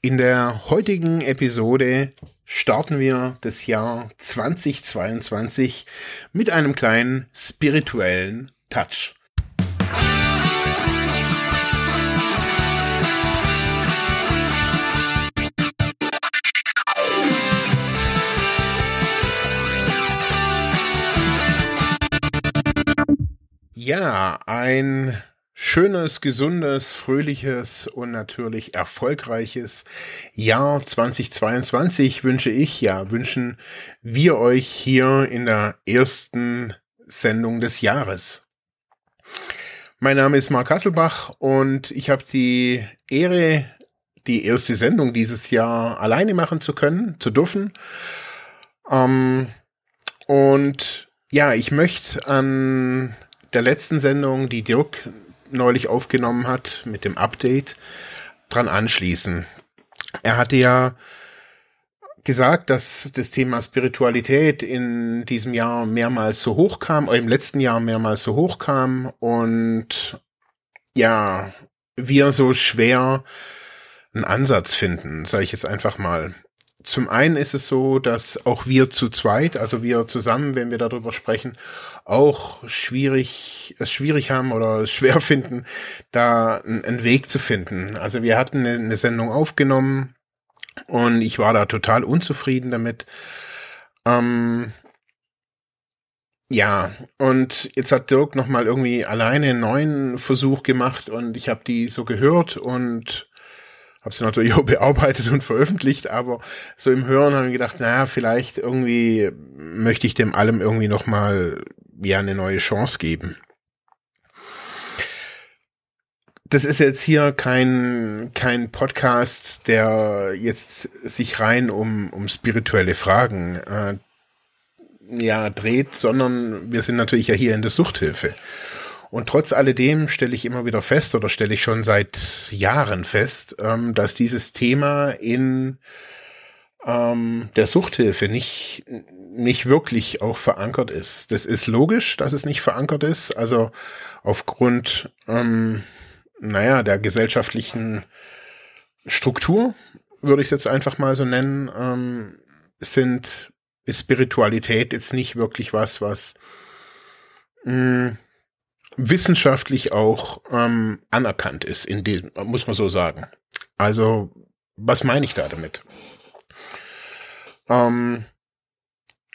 In der heutigen Episode starten wir das Jahr 2022 mit einem kleinen spirituellen Touch. Ja, ein schönes, gesundes, fröhliches und natürlich erfolgreiches Jahr 2022 wünsche ich, ja, wünschen wir euch hier in der ersten Sendung des Jahres. Mein Name ist Mark Hasselbach und ich habe die Ehre, die erste Sendung dieses Jahr alleine machen zu können, zu dürfen. Ähm, und ja, ich möchte an der letzten Sendung, die Dirk neulich aufgenommen hat mit dem Update, dran anschließen. Er hatte ja gesagt, dass das Thema Spiritualität in diesem Jahr mehrmals so hoch kam, oder im letzten Jahr mehrmals so hoch kam und ja, wir so schwer einen Ansatz finden, sage ich jetzt einfach mal zum einen ist es so, dass auch wir zu zweit, also wir zusammen, wenn wir darüber sprechen, auch schwierig, es schwierig haben oder schwer finden, da einen Weg zu finden. Also wir hatten eine Sendung aufgenommen und ich war da total unzufrieden damit. Ähm, ja, und jetzt hat Dirk nochmal irgendwie alleine einen neuen Versuch gemacht und ich habe die so gehört und habe sie natürlich auch bearbeitet und veröffentlicht, aber so im Hören habe ich gedacht, naja, vielleicht irgendwie möchte ich dem allem irgendwie nochmal ja eine neue Chance geben. Das ist jetzt hier kein, kein Podcast, der jetzt sich rein um, um spirituelle Fragen äh, ja, dreht, sondern wir sind natürlich ja hier in der Suchthilfe. Und trotz alledem stelle ich immer wieder fest oder stelle ich schon seit Jahren fest, ähm, dass dieses Thema in ähm, der Suchthilfe nicht, nicht wirklich auch verankert ist. Das ist logisch, dass es nicht verankert ist. Also aufgrund, ähm, naja, der gesellschaftlichen Struktur, würde ich es jetzt einfach mal so nennen, ähm, sind, ist Spiritualität jetzt nicht wirklich was, was mh, wissenschaftlich auch ähm, anerkannt ist, in dem, muss man so sagen. Also, was meine ich da damit? Ähm,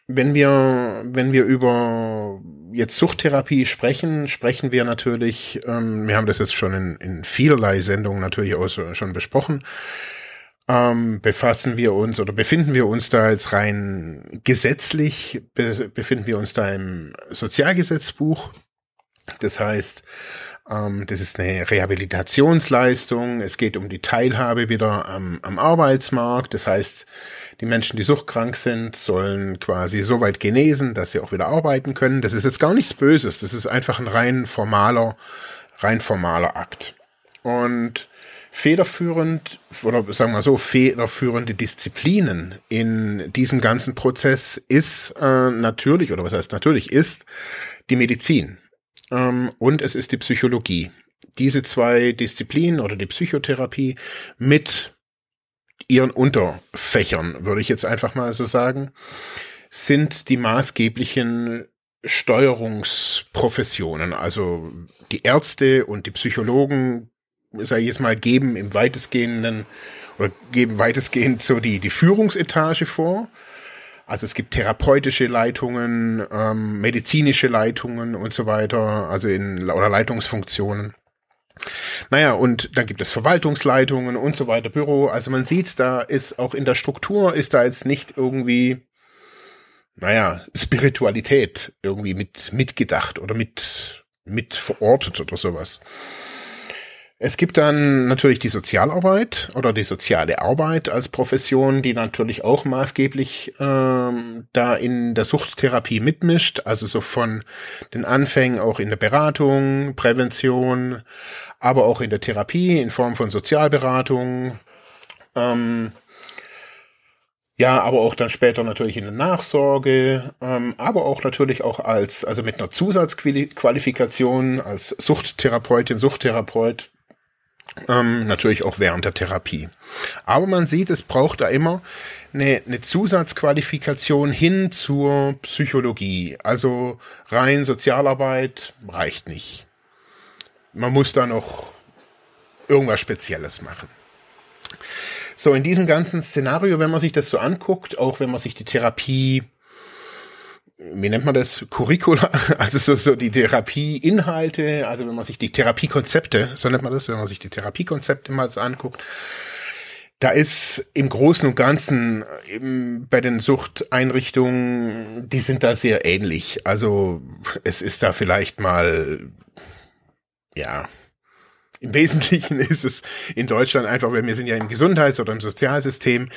wenn wir, wenn wir über jetzt Suchttherapie sprechen, sprechen wir natürlich, ähm, wir haben das jetzt schon in, in vielerlei Sendungen natürlich auch schon besprochen, ähm, befassen wir uns oder befinden wir uns da jetzt rein gesetzlich, be befinden wir uns da im Sozialgesetzbuch das heißt, ähm, das ist eine Rehabilitationsleistung. Es geht um die Teilhabe wieder am, am Arbeitsmarkt. Das heißt, die Menschen, die suchtkrank sind, sollen quasi so weit genesen, dass sie auch wieder arbeiten können. Das ist jetzt gar nichts Böses. Das ist einfach ein rein formaler, rein formaler Akt. Und federführend oder sagen wir so federführende Disziplinen in diesem ganzen Prozess ist äh, natürlich oder was heißt natürlich ist die Medizin ähm, und es ist die Psychologie. Diese zwei Disziplinen oder die Psychotherapie mit ihren Unterfächern, würde ich jetzt einfach mal so sagen, sind die maßgeblichen Steuerungsprofessionen. Also die Ärzte und die Psychologen, sage ich jetzt mal, geben im weitestgehenden oder geben weitestgehend so die, die Führungsetage vor also es gibt therapeutische Leitungen, ähm, medizinische Leitungen und so weiter, also in oder Leitungsfunktionen. Naja, und dann gibt es Verwaltungsleitungen und so weiter, Büro. Also man sieht, da ist auch in der Struktur ist da jetzt nicht irgendwie, naja, Spiritualität irgendwie mit mitgedacht oder mit mit verortet oder sowas. Es gibt dann natürlich die Sozialarbeit oder die soziale Arbeit als Profession, die natürlich auch maßgeblich ähm, da in der Suchttherapie mitmischt, also so von den Anfängen auch in der Beratung, Prävention, aber auch in der Therapie in Form von Sozialberatung. Ähm, ja, aber auch dann später natürlich in der Nachsorge, ähm, aber auch natürlich auch als, also mit einer Zusatzqualifikation als Suchttherapeutin, Suchttherapeut ähm, natürlich auch während der Therapie. Aber man sieht, es braucht da immer eine, eine Zusatzqualifikation hin zur Psychologie. Also rein Sozialarbeit reicht nicht. Man muss da noch irgendwas Spezielles machen. So, in diesem ganzen Szenario, wenn man sich das so anguckt, auch wenn man sich die Therapie wie nennt man das, Curricula, also so, so die Therapieinhalte, also wenn man sich die Therapiekonzepte, so nennt man das, wenn man sich die Therapiekonzepte mal so anguckt, da ist im Großen und Ganzen eben bei den Suchteinrichtungen, die sind da sehr ähnlich. Also es ist da vielleicht mal, ja, im Wesentlichen ist es in Deutschland einfach, weil wir sind ja im Gesundheits- oder im Sozialsystem,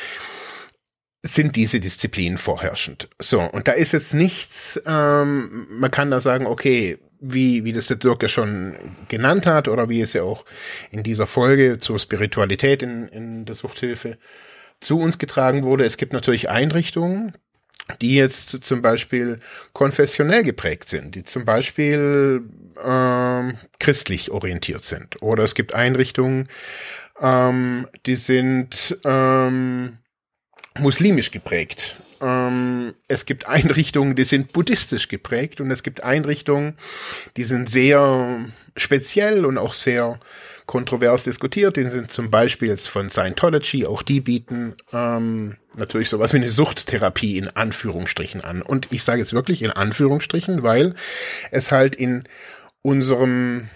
sind diese Disziplinen vorherrschend. So, und da ist jetzt nichts, ähm, man kann da sagen, okay, wie, wie das der Dirk ja schon genannt hat oder wie es ja auch in dieser Folge zur Spiritualität in, in der Suchthilfe zu uns getragen wurde. Es gibt natürlich Einrichtungen, die jetzt zum Beispiel konfessionell geprägt sind, die zum Beispiel ähm, christlich orientiert sind. Oder es gibt Einrichtungen, ähm, die sind ähm, muslimisch geprägt. Ähm, es gibt Einrichtungen, die sind buddhistisch geprägt und es gibt Einrichtungen, die sind sehr speziell und auch sehr kontrovers diskutiert. Die sind zum Beispiel jetzt von Scientology, auch die bieten ähm, natürlich sowas wie eine Suchttherapie in Anführungsstrichen an. Und ich sage jetzt wirklich in Anführungsstrichen, weil es halt in unserem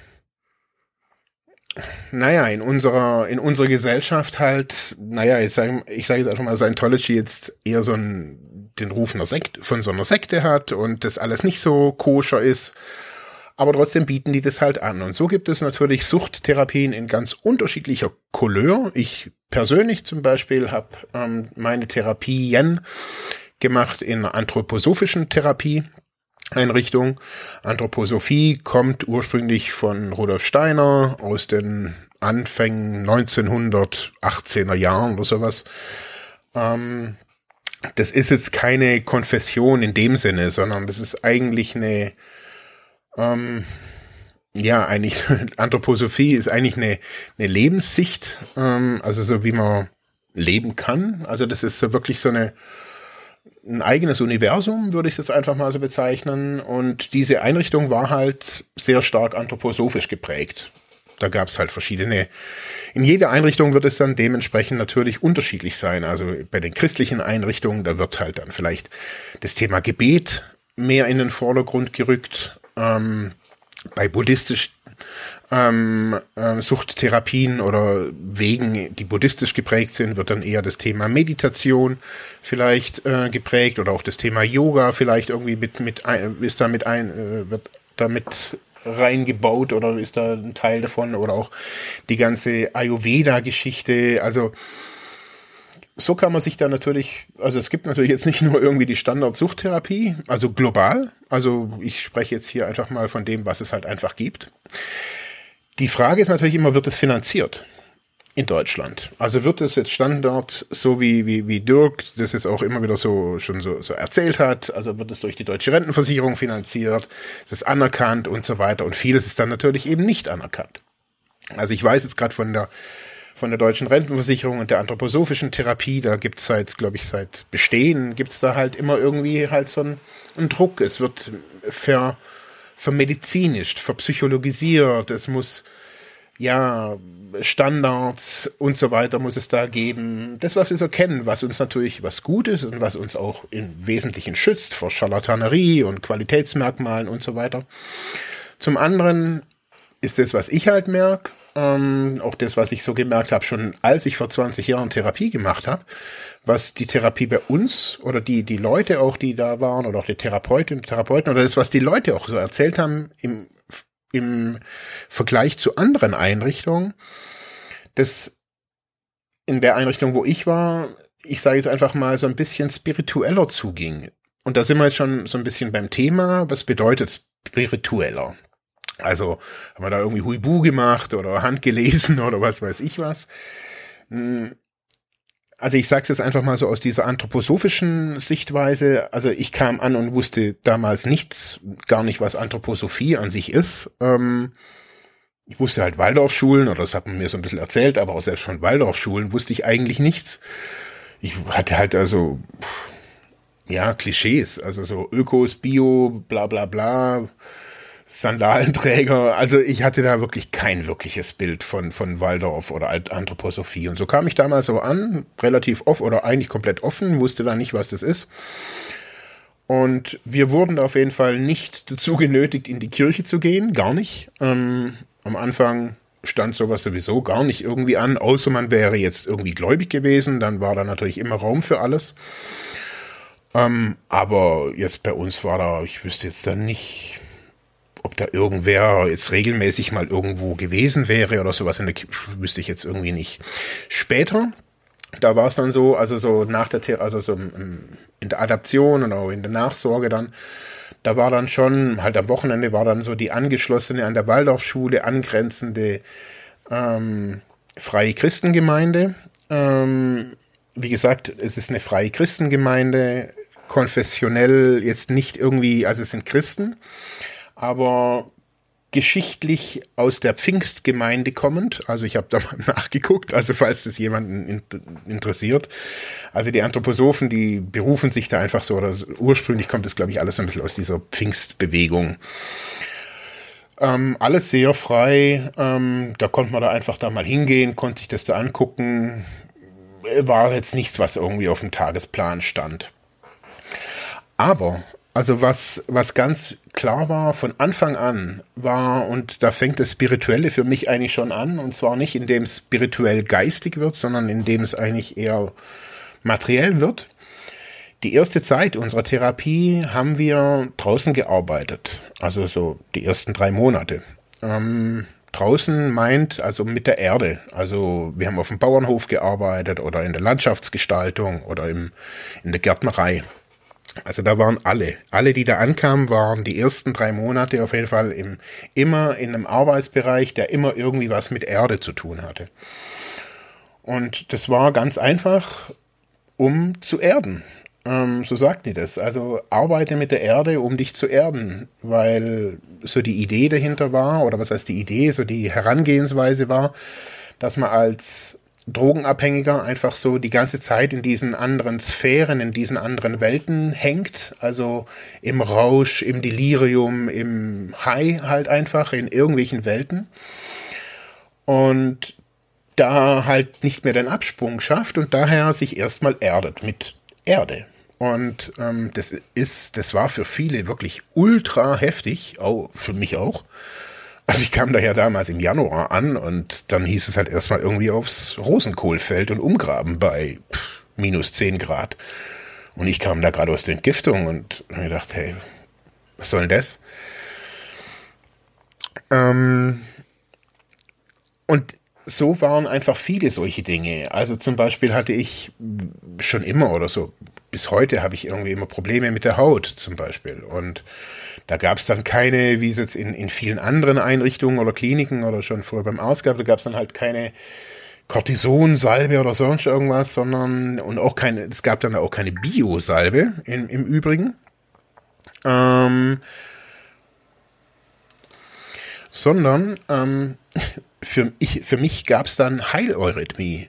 naja, in unserer, in unserer Gesellschaft halt, naja, ich sage ich sag jetzt einfach mal, Scientology jetzt eher so ein, den Ruf einer Sekte, von so einer Sekte hat und das alles nicht so koscher ist. Aber trotzdem bieten die das halt an. Und so gibt es natürlich Suchttherapien in ganz unterschiedlicher Couleur. Ich persönlich zum Beispiel habe ähm, meine Therapien gemacht in anthroposophischen Therapie. Einrichtung. Anthroposophie kommt ursprünglich von Rudolf Steiner aus den Anfängen 1918er Jahren oder sowas. Ähm, das ist jetzt keine Konfession in dem Sinne, sondern das ist eigentlich eine, ähm, ja, eigentlich, Anthroposophie ist eigentlich eine, eine Lebenssicht, ähm, also so wie man leben kann. Also das ist so wirklich so eine, ein eigenes Universum, würde ich es jetzt einfach mal so bezeichnen. Und diese Einrichtung war halt sehr stark anthroposophisch geprägt. Da gab es halt verschiedene. In jeder Einrichtung wird es dann dementsprechend natürlich unterschiedlich sein. Also bei den christlichen Einrichtungen, da wird halt dann vielleicht das Thema Gebet mehr in den Vordergrund gerückt. Ähm, bei buddhistisch ähm, äh, Suchttherapien oder Wegen, die buddhistisch geprägt sind, wird dann eher das Thema Meditation vielleicht äh, geprägt oder auch das Thema Yoga vielleicht irgendwie mit, mit ein, ist da mit ein, äh, wird damit reingebaut oder ist da ein Teil davon oder auch die ganze Ayurveda-Geschichte, also so kann man sich da natürlich, also es gibt natürlich jetzt nicht nur irgendwie die Standard-Suchttherapie, also global, also ich spreche jetzt hier einfach mal von dem, was es halt einfach gibt. Die Frage ist natürlich immer, wird es finanziert? in Deutschland. Also wird es jetzt Standard, so wie, wie, wie Dirk das jetzt auch immer wieder so schon so, so erzählt hat, also wird es durch die deutsche Rentenversicherung finanziert, es ist anerkannt und so weiter. Und vieles ist dann natürlich eben nicht anerkannt. Also ich weiß jetzt gerade von der von der deutschen Rentenversicherung und der anthroposophischen Therapie, da gibt es seit, glaube ich, seit Bestehen, gibt es da halt immer irgendwie halt so einen, einen Druck. Es wird ver, vermedizinisch, verpsychologisiert, es muss ja Standards und so weiter muss es da geben. Das, was wir so kennen, was uns natürlich was gut ist und was uns auch im Wesentlichen schützt vor Charlatanerie und Qualitätsmerkmalen und so weiter. Zum anderen ist das, was ich halt merke, ähm, auch das, was ich so gemerkt habe, schon als ich vor 20 Jahren Therapie gemacht habe, was die Therapie bei uns oder die, die Leute auch, die da waren, oder auch die Therapeutinnen und Therapeuten, oder das, was die Leute auch so erzählt haben im, im Vergleich zu anderen Einrichtungen, das in der Einrichtung, wo ich war, ich sage jetzt einfach mal, so ein bisschen spiritueller zuging. Und da sind wir jetzt schon so ein bisschen beim Thema, was bedeutet spiritueller? Also haben wir da irgendwie Huibu gemacht oder Hand gelesen oder was weiß ich was. Hm, also ich sage es jetzt einfach mal so aus dieser anthroposophischen Sichtweise. Also ich kam an und wusste damals nichts, gar nicht, was Anthroposophie an sich ist. Ähm, ich wusste halt Waldorfschulen, oder das hat man mir so ein bisschen erzählt, aber auch selbst von Waldorfschulen wusste ich eigentlich nichts. Ich hatte halt also, ja, Klischees, also so Ökos, Bio, bla bla bla, Sandalenträger. Also ich hatte da wirklich kein wirkliches Bild von, von Waldorf oder Anthroposophie. Und so kam ich damals so an, relativ offen oder eigentlich komplett offen, wusste da nicht, was das ist. Und wir wurden auf jeden Fall nicht dazu genötigt, in die Kirche zu gehen, gar nicht. Ähm, am Anfang stand sowas sowieso gar nicht irgendwie an, außer man wäre jetzt irgendwie gläubig gewesen, dann war da natürlich immer Raum für alles. Ähm, aber jetzt bei uns war da, ich wüsste jetzt dann nicht, da irgendwer jetzt regelmäßig mal irgendwo gewesen wäre oder sowas, wüsste ich jetzt irgendwie nicht. Später, da war es dann so, also so nach der, also so in der Adaption und auch in der Nachsorge dann, da war dann schon, halt am Wochenende war dann so die angeschlossene an der Waldorfschule angrenzende ähm, freie Christengemeinde. Ähm, wie gesagt, es ist eine freie Christengemeinde, konfessionell jetzt nicht irgendwie, also es sind Christen, aber geschichtlich aus der Pfingstgemeinde kommend. Also ich habe da mal nachgeguckt, also falls das jemanden interessiert. Also die Anthroposophen, die berufen sich da einfach so, oder ursprünglich kommt das, glaube ich, alles ein bisschen aus dieser Pfingstbewegung. Ähm, alles sehr frei. Ähm, da konnte man da einfach da mal hingehen, konnte sich das da angucken. War jetzt nichts, was irgendwie auf dem Tagesplan stand. Aber also was, was ganz klar war von Anfang an war, und da fängt das Spirituelle für mich eigentlich schon an, und zwar nicht indem es spirituell geistig wird, sondern indem es eigentlich eher materiell wird. Die erste Zeit unserer Therapie haben wir draußen gearbeitet, also so die ersten drei Monate. Ähm, draußen meint also mit der Erde. Also wir haben auf dem Bauernhof gearbeitet oder in der Landschaftsgestaltung oder im, in der Gärtnerei. Also da waren alle. Alle, die da ankamen, waren die ersten drei Monate auf jeden Fall im, immer in einem Arbeitsbereich, der immer irgendwie was mit Erde zu tun hatte. Und das war ganz einfach, um zu erden. Ähm, so sagt die das. Also arbeite mit der Erde, um dich zu erden, weil so die Idee dahinter war, oder was heißt die Idee, so die Herangehensweise war, dass man als Drogenabhängiger einfach so die ganze Zeit in diesen anderen Sphären, in diesen anderen Welten hängt. Also im Rausch, im Delirium, im High halt einfach, in irgendwelchen Welten. Und da halt nicht mehr den Absprung schafft und daher sich erstmal erdet mit Erde. Und ähm, das ist, das war für viele wirklich ultra heftig, auch für mich auch. Also ich kam da ja damals im Januar an und dann hieß es halt erstmal irgendwie aufs Rosenkohlfeld und umgraben bei pff, minus 10 Grad. Und ich kam da gerade aus der Entgiftung und mir gedacht, hey, was soll denn das? Ähm, und so waren einfach viele solche Dinge. Also zum Beispiel hatte ich schon immer oder so, bis heute habe ich irgendwie immer Probleme mit der Haut zum Beispiel. Und da gab es dann keine, wie es jetzt in, in vielen anderen Einrichtungen oder Kliniken oder schon vorher beim Arzt gab, da gab es dann halt keine Cortisonsalbe oder sonst irgendwas, sondern und auch keine, es gab dann auch keine Biosalbe im, im Übrigen. Ähm, sondern ähm, für, ich, für mich gab es dann Heileurythmie.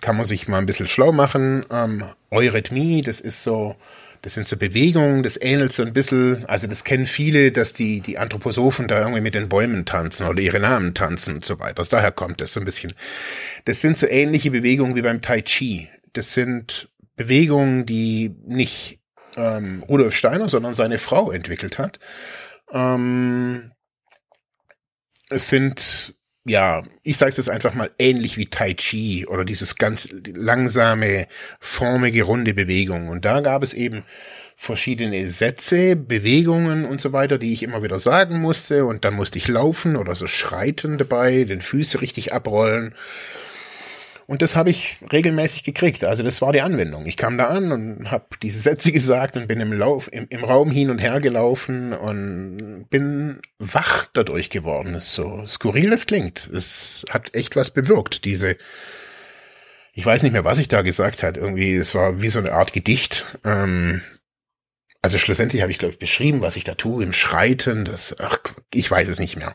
Kann man sich mal ein bisschen schlau machen. Ähm, Eurythmie, das ist so das sind so Bewegungen, das ähnelt so ein bisschen, also das kennen viele, dass die, die Anthroposophen da irgendwie mit den Bäumen tanzen oder ihre Namen tanzen und so weiter. Aus daher kommt das so ein bisschen. Das sind so ähnliche Bewegungen wie beim Tai Chi. Das sind Bewegungen, die nicht ähm, Rudolf Steiner, sondern seine Frau entwickelt hat. Ähm, es sind ja, ich sage es jetzt einfach mal ähnlich wie Tai Chi oder dieses ganz langsame, formige, runde Bewegung. Und da gab es eben verschiedene Sätze, Bewegungen und so weiter, die ich immer wieder sagen musste. Und dann musste ich laufen oder so schreiten dabei, den Füße richtig abrollen. Und das habe ich regelmäßig gekriegt. Also das war die Anwendung. Ich kam da an und habe diese Sätze gesagt und bin im Lauf im, im Raum hin und her gelaufen und bin wach dadurch geworden. Das ist so skurril es klingt. Es hat echt was bewirkt. Diese, ich weiß nicht mehr, was ich da gesagt hat. Irgendwie, es war wie so eine Art Gedicht. Ähm, also schlussendlich habe ich glaube ich beschrieben, was ich da tue im Schreiten. Das, ach, ich weiß es nicht mehr.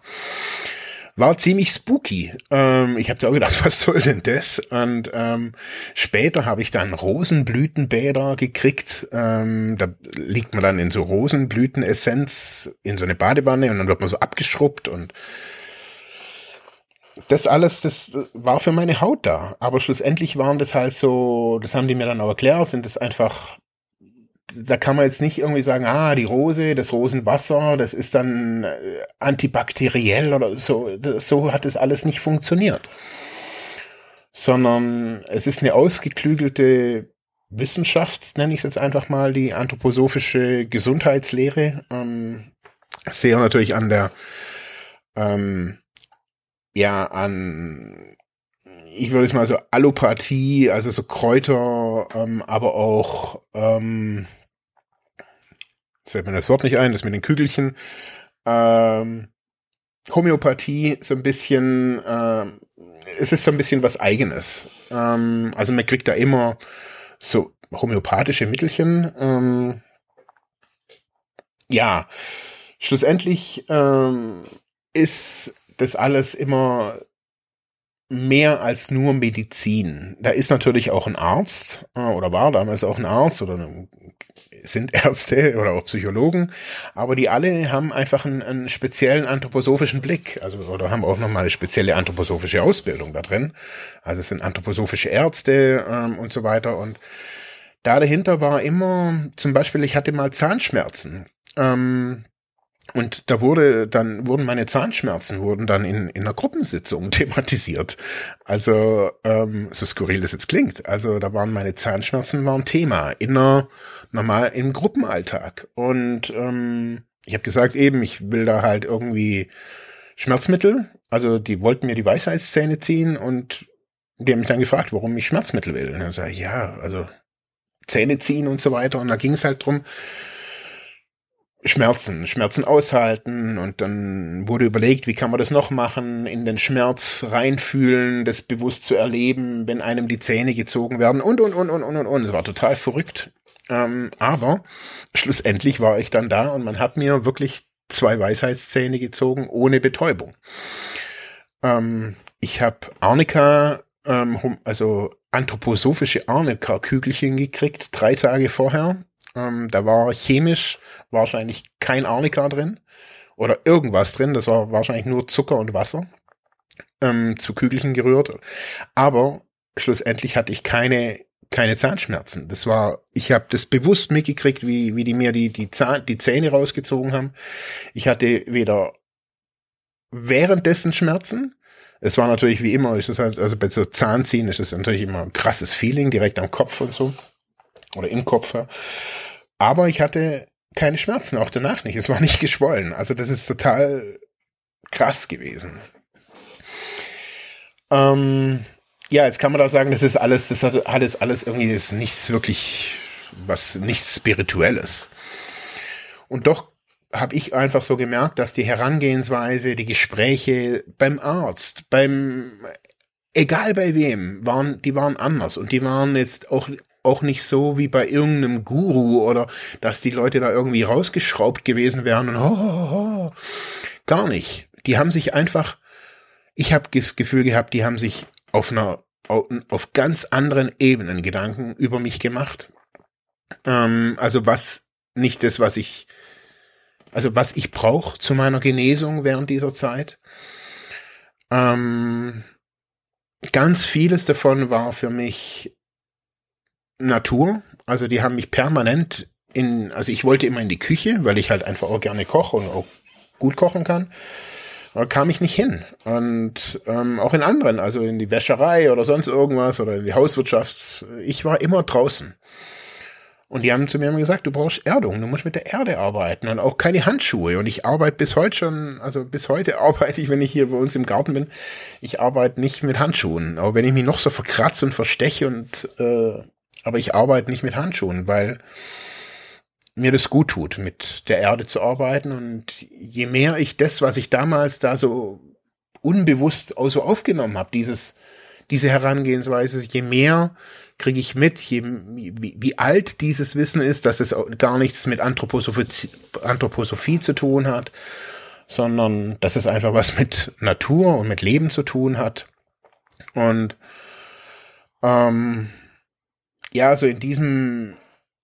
War ziemlich spooky. Ähm, ich habe auch gedacht, was soll denn das? Und ähm, später habe ich dann Rosenblütenbäder gekriegt. Ähm, da liegt man dann in so Rosenblütenessenz in so eine Badewanne und dann wird man so abgeschrubbt und das alles, das war für meine Haut da. Aber schlussendlich waren das halt so, das haben die mir dann auch erklärt, sind das einfach da kann man jetzt nicht irgendwie sagen, ah, die Rose, das Rosenwasser, das ist dann äh, antibakteriell oder so. So hat es alles nicht funktioniert. Sondern es ist eine ausgeklügelte Wissenschaft, nenne ich es jetzt einfach mal, die anthroposophische Gesundheitslehre. Ähm, sehr natürlich an der, ähm, ja, an ich würde es mal so Allopathie, also so Kräuter, ähm, aber auch ähm, Jetzt fällt mir das Wort nicht ein, das mit den Kügelchen. Ähm, Homöopathie so ein bisschen, äh, es ist so ein bisschen was Eigenes. Ähm, also man kriegt da immer so homöopathische Mittelchen. Ähm, ja, schlussendlich ähm, ist das alles immer mehr als nur Medizin. Da ist natürlich auch ein Arzt äh, oder war damals auch ein Arzt oder sind Ärzte oder auch Psychologen, aber die alle haben einfach einen, einen speziellen anthroposophischen Blick, also oder haben auch nochmal eine spezielle anthroposophische Ausbildung da drin. Also es sind anthroposophische Ärzte ähm, und so weiter. Und da dahinter war immer, zum Beispiel, ich hatte mal Zahnschmerzen. Ähm, und da wurde dann, wurden meine Zahnschmerzen wurden dann in, in einer Gruppensitzung thematisiert. Also, ähm, so skurril das jetzt klingt. Also, da waren meine Zahnschmerzen waren Thema in einer, normal im Gruppenalltag. Und ähm, ich habe gesagt, eben, ich will da halt irgendwie Schmerzmittel. Also, die wollten mir die Weisheitszähne ziehen und die haben mich dann gefragt, warum ich Schmerzmittel will. Und dann sage ich, ja, also Zähne ziehen und so weiter. Und da ging es halt drum, Schmerzen, Schmerzen aushalten und dann wurde überlegt, wie kann man das noch machen, in den Schmerz reinfühlen, das bewusst zu erleben, wenn einem die Zähne gezogen werden und und und und und und und. Es war total verrückt. Ähm, aber schlussendlich war ich dann da und man hat mir wirklich zwei Weisheitszähne gezogen ohne Betäubung. Ähm, ich habe Arnika, ähm, also anthroposophische Arnika-Kügelchen gekriegt, drei Tage vorher ähm, da war chemisch wahrscheinlich kein Arnika drin oder irgendwas drin. Das war wahrscheinlich nur Zucker und Wasser ähm, zu Kügelchen gerührt. Aber schlussendlich hatte ich keine keine Zahnschmerzen. Das war, ich habe das bewusst mitgekriegt, wie, wie die mir die, die, Zahn, die Zähne rausgezogen haben. Ich hatte weder währenddessen Schmerzen. Es war natürlich wie immer, ist halt, also bei so Zahnziehen ist es natürlich immer ein krasses Feeling direkt am Kopf und so. Oder im Kopf. Aber ich hatte keine Schmerzen, auch danach nicht. Es war nicht geschwollen. Also das ist total krass gewesen. Ähm, ja, jetzt kann man da sagen, das ist alles, das hat, hat jetzt alles irgendwie ist nichts wirklich, was nichts Spirituelles. Und doch habe ich einfach so gemerkt, dass die Herangehensweise, die Gespräche beim Arzt, beim egal bei wem, waren, die waren anders und die waren jetzt auch auch nicht so wie bei irgendeinem Guru oder dass die Leute da irgendwie rausgeschraubt gewesen wären und ho, ho, ho. gar nicht. Die haben sich einfach, ich habe das Gefühl gehabt, die haben sich auf einer auf ganz anderen Ebenen Gedanken über mich gemacht. Ähm, also was nicht das, was ich, also was ich brauche zu meiner Genesung während dieser Zeit. Ähm, ganz vieles davon war für mich Natur. Also die haben mich permanent in, also ich wollte immer in die Küche, weil ich halt einfach auch gerne koche und auch gut kochen kann. Aber kam ich nicht hin. Und ähm, auch in anderen, also in die Wäscherei oder sonst irgendwas oder in die Hauswirtschaft. Ich war immer draußen. Und die haben zu mir immer gesagt, du brauchst Erdung, du musst mit der Erde arbeiten und auch keine Handschuhe. Und ich arbeite bis heute schon, also bis heute arbeite ich, wenn ich hier bei uns im Garten bin, ich arbeite nicht mit Handschuhen. Aber wenn ich mich noch so verkratze und versteche und äh, aber ich arbeite nicht mit Handschuhen, weil mir das gut tut, mit der Erde zu arbeiten. Und je mehr ich das, was ich damals da so unbewusst auch so aufgenommen habe, dieses, diese Herangehensweise, je mehr kriege ich mit, je, wie, wie alt dieses Wissen ist, dass es gar nichts mit Anthroposophie, Anthroposophie zu tun hat, sondern dass es einfach was mit Natur und mit Leben zu tun hat. Und ähm, ja, so in diesem,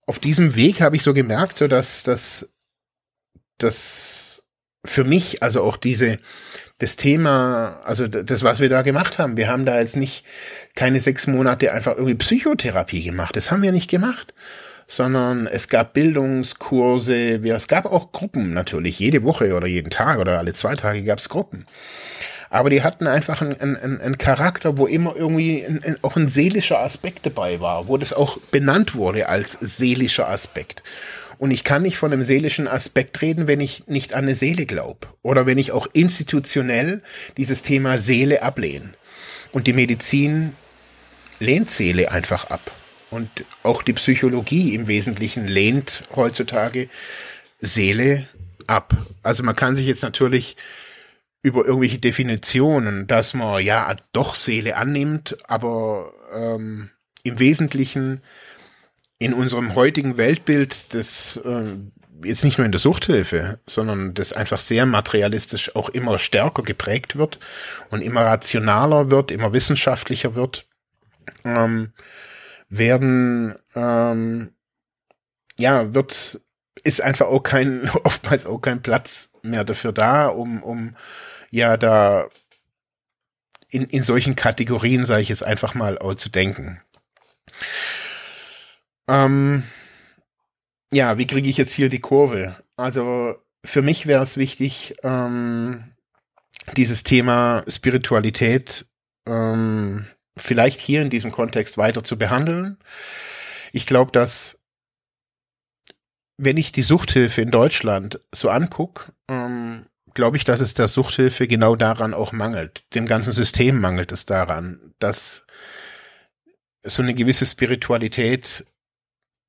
auf diesem Weg habe ich so gemerkt, so dass, dass, dass für mich, also auch diese, das Thema, also das, was wir da gemacht haben, wir haben da jetzt nicht keine sechs Monate einfach irgendwie Psychotherapie gemacht. Das haben wir nicht gemacht. Sondern es gab Bildungskurse, es gab auch Gruppen natürlich, jede Woche oder jeden Tag oder alle zwei Tage gab es Gruppen. Aber die hatten einfach einen, einen, einen Charakter, wo immer irgendwie ein, ein, auch ein seelischer Aspekt dabei war, wo das auch benannt wurde als seelischer Aspekt. Und ich kann nicht von einem seelischen Aspekt reden, wenn ich nicht an eine Seele glaube. Oder wenn ich auch institutionell dieses Thema Seele ablehne. Und die Medizin lehnt Seele einfach ab. Und auch die Psychologie im Wesentlichen lehnt heutzutage Seele ab. Also man kann sich jetzt natürlich über irgendwelche Definitionen, dass man ja doch Seele annimmt, aber ähm, im Wesentlichen in unserem heutigen Weltbild, das äh, jetzt nicht nur in der Suchthilfe, sondern das einfach sehr materialistisch auch immer stärker geprägt wird und immer rationaler wird, immer wissenschaftlicher wird, ähm, werden ähm, ja wird ist einfach auch kein oftmals auch kein Platz mehr dafür da, um um ja da in, in solchen Kategorien, sage ich jetzt einfach mal, zu denken. Ähm, ja, wie kriege ich jetzt hier die Kurve? Also für mich wäre es wichtig, ähm, dieses Thema Spiritualität ähm, vielleicht hier in diesem Kontext weiter zu behandeln. Ich glaube, dass wenn ich die Suchthilfe in Deutschland so angucke, ähm, glaube ich, dass es der Suchthilfe genau daran auch mangelt. Dem ganzen System mangelt es daran, dass so eine gewisse Spiritualität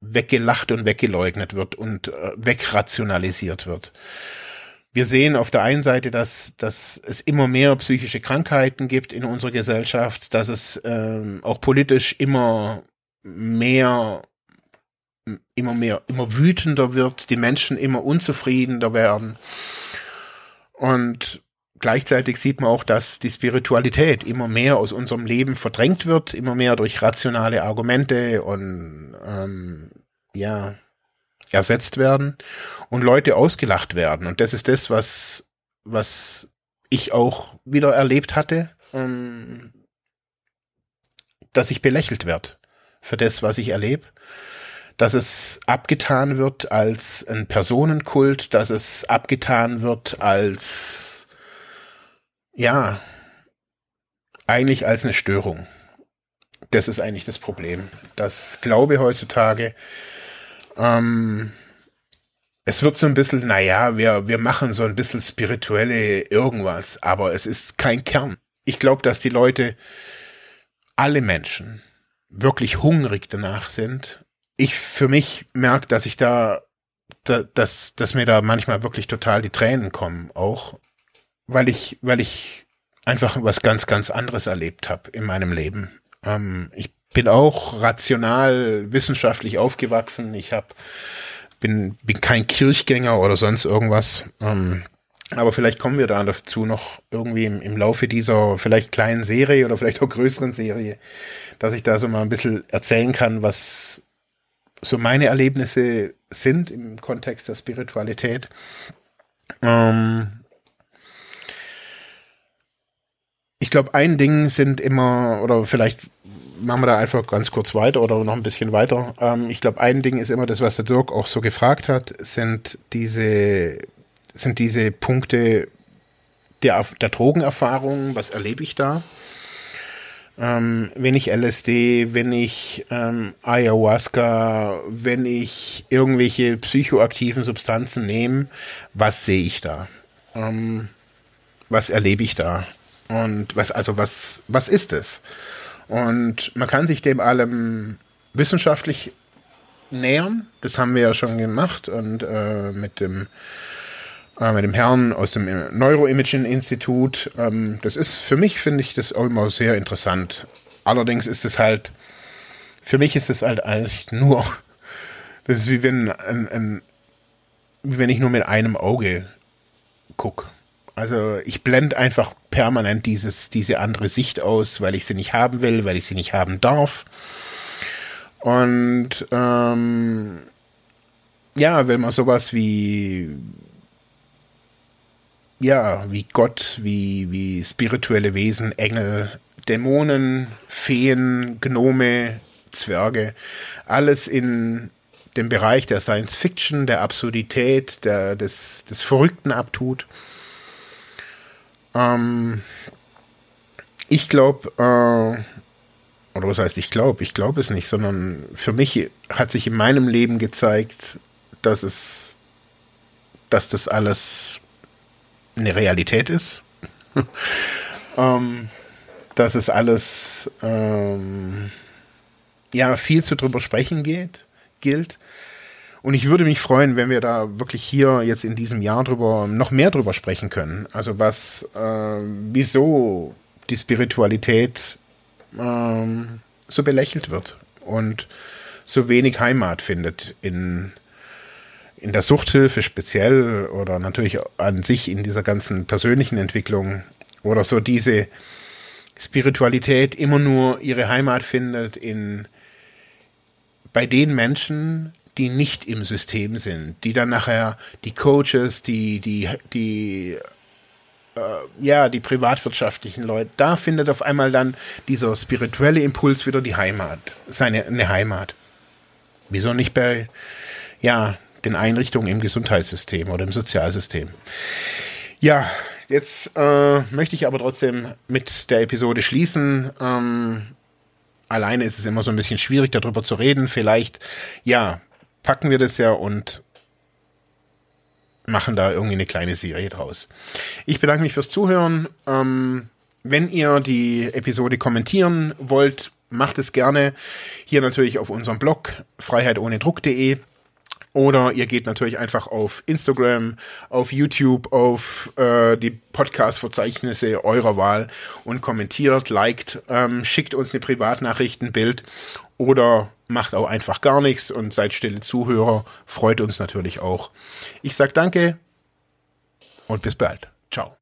weggelacht und weggeleugnet wird und äh, wegrationalisiert wird. Wir sehen auf der einen Seite, dass, dass es immer mehr psychische Krankheiten gibt in unserer Gesellschaft, dass es ähm, auch politisch immer mehr, immer mehr, immer wütender wird, die Menschen immer unzufriedener werden. Und gleichzeitig sieht man auch, dass die Spiritualität immer mehr aus unserem Leben verdrängt wird, immer mehr durch rationale Argumente und ähm, ja, ersetzt werden und Leute ausgelacht werden. Und das ist das, was, was ich auch wieder erlebt hatte, ähm, dass ich belächelt werde für das, was ich erlebe. Dass es abgetan wird als ein Personenkult, dass es abgetan wird als, ja, eigentlich als eine Störung. Das ist eigentlich das Problem. Das Glaube heutzutage ähm, es wird so ein bisschen, naja, wir, wir machen so ein bisschen spirituelle irgendwas, aber es ist kein Kern. Ich glaube, dass die Leute, alle Menschen, wirklich hungrig danach sind. Ich für mich merke, dass ich da, da dass, dass mir da manchmal wirklich total die Tränen kommen, auch weil ich, weil ich einfach was ganz, ganz anderes erlebt habe in meinem Leben. Ähm, ich bin auch rational wissenschaftlich aufgewachsen. Ich habe bin bin kein Kirchgänger oder sonst irgendwas. Ähm, aber vielleicht kommen wir da dazu noch irgendwie im, im Laufe dieser vielleicht kleinen Serie oder vielleicht auch größeren Serie, dass ich da so mal ein bisschen erzählen kann, was so meine Erlebnisse sind im Kontext der Spiritualität. Ähm, ich glaube, ein Ding sind immer, oder vielleicht machen wir da einfach ganz kurz weiter oder noch ein bisschen weiter. Ähm, ich glaube, ein Ding ist immer das, was der Dirk auch so gefragt hat, sind diese, sind diese Punkte der, der Drogenerfahrung. Was erlebe ich da? Ähm, wenn ich LSD, wenn ich ähm, Ayahuasca, wenn ich irgendwelche psychoaktiven Substanzen nehme, was sehe ich da? Ähm, was erlebe ich da? Und was, also was, was ist es? Und man kann sich dem allem wissenschaftlich nähern. Das haben wir ja schon gemacht und äh, mit dem äh, mit dem Herrn aus dem Neuroimaging Institut. Ähm, das ist für mich finde ich das auch immer sehr interessant. Allerdings ist es halt für mich ist es halt eigentlich nur das ist wie wenn ein, ein, wie wenn ich nur mit einem Auge gucke. Also ich blende einfach permanent dieses, diese andere Sicht aus, weil ich sie nicht haben will, weil ich sie nicht haben darf. Und ähm, ja, wenn man sowas wie ja, wie Gott, wie, wie spirituelle Wesen, Engel, Dämonen, Feen, Gnome, Zwerge, alles in dem Bereich der Science Fiction, der Absurdität, der, des, des Verrückten abtut. Ähm, ich glaube, äh, oder was heißt ich glaube, ich glaube es nicht, sondern für mich hat sich in meinem Leben gezeigt, dass es, dass das alles eine Realität ist. ähm, dass es alles ähm, ja viel zu drüber sprechen geht, gilt. Und ich würde mich freuen, wenn wir da wirklich hier jetzt in diesem Jahr drüber noch mehr drüber sprechen können. Also was, äh, wieso die Spiritualität ähm, so belächelt wird und so wenig Heimat findet in in der Suchthilfe speziell oder natürlich an sich in dieser ganzen persönlichen Entwicklung oder so diese Spiritualität immer nur ihre Heimat findet in bei den Menschen, die nicht im System sind, die dann nachher die Coaches, die die die äh, ja die privatwirtschaftlichen Leute, da findet auf einmal dann dieser spirituelle Impuls wieder die Heimat, seine eine Heimat. Wieso nicht bei ja den Einrichtungen im Gesundheitssystem oder im Sozialsystem. Ja, jetzt äh, möchte ich aber trotzdem mit der Episode schließen. Ähm, alleine ist es immer so ein bisschen schwierig, darüber zu reden. Vielleicht, ja, packen wir das ja und machen da irgendwie eine kleine Serie draus. Ich bedanke mich fürs Zuhören. Ähm, wenn ihr die Episode kommentieren wollt, macht es gerne. Hier natürlich auf unserem Blog freiheitohnedruck.de. Oder ihr geht natürlich einfach auf Instagram, auf YouTube, auf äh, die Podcast-Verzeichnisse eurer Wahl und kommentiert, liked, ähm, schickt uns eine Privatnachricht, ein Bild oder macht auch einfach gar nichts und seid stille Zuhörer. Freut uns natürlich auch. Ich sag danke und bis bald. Ciao.